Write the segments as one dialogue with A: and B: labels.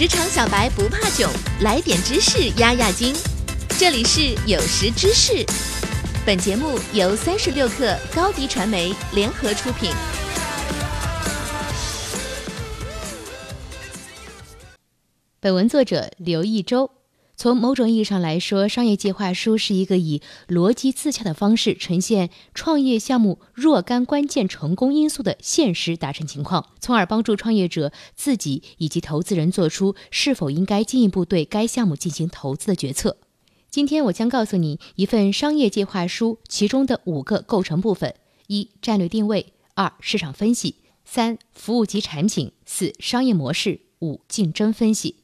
A: 职场小白不怕囧，来点知识压压惊。这里是有识知识，本节目由三十六克高低传媒联合出品。
B: 本文作者刘一周。从某种意义上来说，商业计划书是一个以逻辑自洽的方式呈现创业项目若干关键成功因素的现实达成情况，从而帮助创业者自己以及投资人做出是否应该进一步对该项目进行投资的决策。今天我将告诉你一份商业计划书其中的五个构成部分：一、战略定位；二、市场分析；三、服务及产品；四、商业模式；五、竞争分析。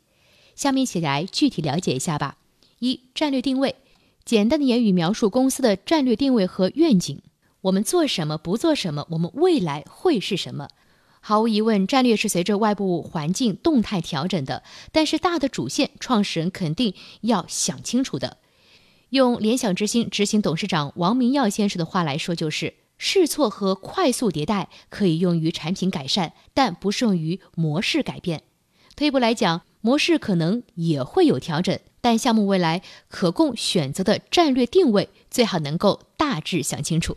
B: 下面一起来具体了解一下吧。一、战略定位，简单的言语描述公司的战略定位和愿景。我们做什么，不做什么，我们未来会是什么？毫无疑问，战略是随着外部环境动态调整的，但是大的主线，创始人肯定要想清楚的。用联想之星执行董事长王明耀先生的话来说，就是试错和快速迭代可以用于产品改善，但不适用于模式改变。退一步来讲。模式可能也会有调整，但项目未来可供选择的战略定位最好能够大致想清楚。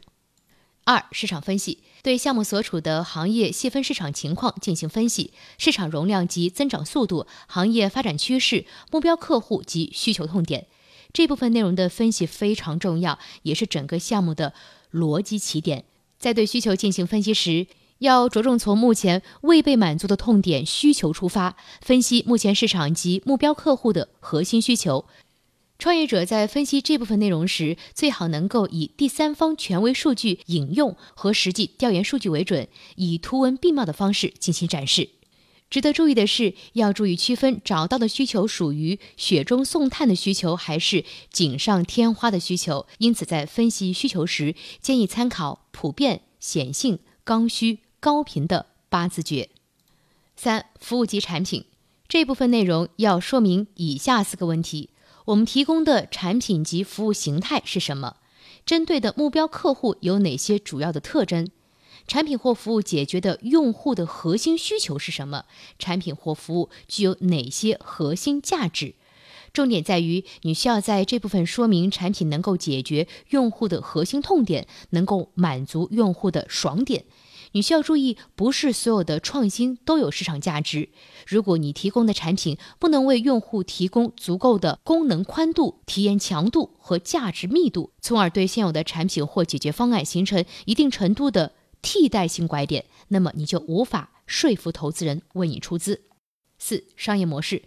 B: 二、市场分析，对项目所处的行业细分市场情况进行分析，市场容量及增长速度、行业发展趋势、目标客户及需求痛点，这部分内容的分析非常重要，也是整个项目的逻辑起点。在对需求进行分析时，要着重从目前未被满足的痛点需求出发，分析目前市场及目标客户的核心需求。创业者在分析这部分内容时，最好能够以第三方权威数据引用和实际调研数据为准，以图文并茂的方式进行展示。值得注意的是，要注意区分找到的需求属于雪中送炭的需求，还是锦上添花的需求。因此，在分析需求时，建议参考普遍、显性、刚需。高频的八字诀。三、服务及产品这部分内容要说明以下四个问题：我们提供的产品及服务形态是什么？针对的目标客户有哪些主要的特征？产品或服务解决的用户的核心需求是什么？产品或服务具有哪些核心价值？重点在于你需要在这部分说明产品能够解决用户的核心痛点，能够满足用户的爽点。你需要注意，不是所有的创新都有市场价值。如果你提供的产品不能为用户提供足够的功能宽度、体验强度和价值密度，从而对现有的产品或解决方案形成一定程度的替代性拐点，那么你就无法说服投资人为你出资。四、商业模式。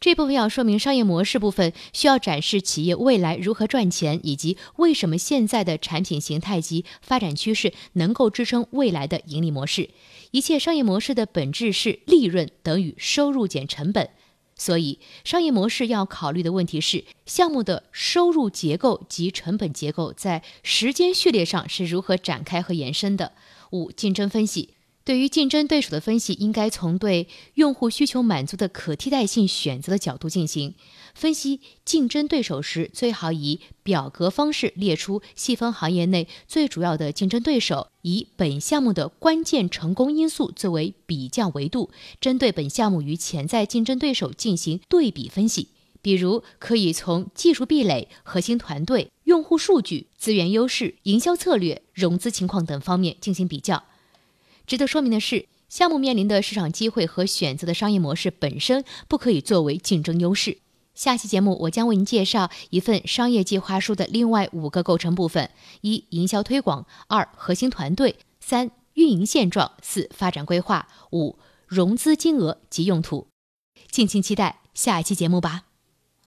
B: 这部分要说明商业模式部分，需要展示企业未来如何赚钱，以及为什么现在的产品形态及发展趋势能够支撑未来的盈利模式。一切商业模式的本质是利润等于收入减成本，所以商业模式要考虑的问题是项目的收入结构及成本结构在时间序列上是如何展开和延伸的。五、竞争分析。对于竞争对手的分析，应该从对用户需求满足的可替代性选择的角度进行分析。竞争对手时，最好以表格方式列出细分行业内最主要的竞争对手，以本项目的关键成功因素作为比较维度，针对本项目与潜在竞争对手进行对比分析。比如，可以从技术壁垒、核心团队、用户数据、资源优势、营销策略、融资情况等方面进行比较。值得说明的是，项目面临的市场机会和选择的商业模式本身不可以作为竞争优势。下期节目我将为您介绍一份商业计划书的另外五个构成部分：一、营销推广；二、核心团队；三、运营现状；四、发展规划；五、融资金额及用途。敬请期待下一期节目吧。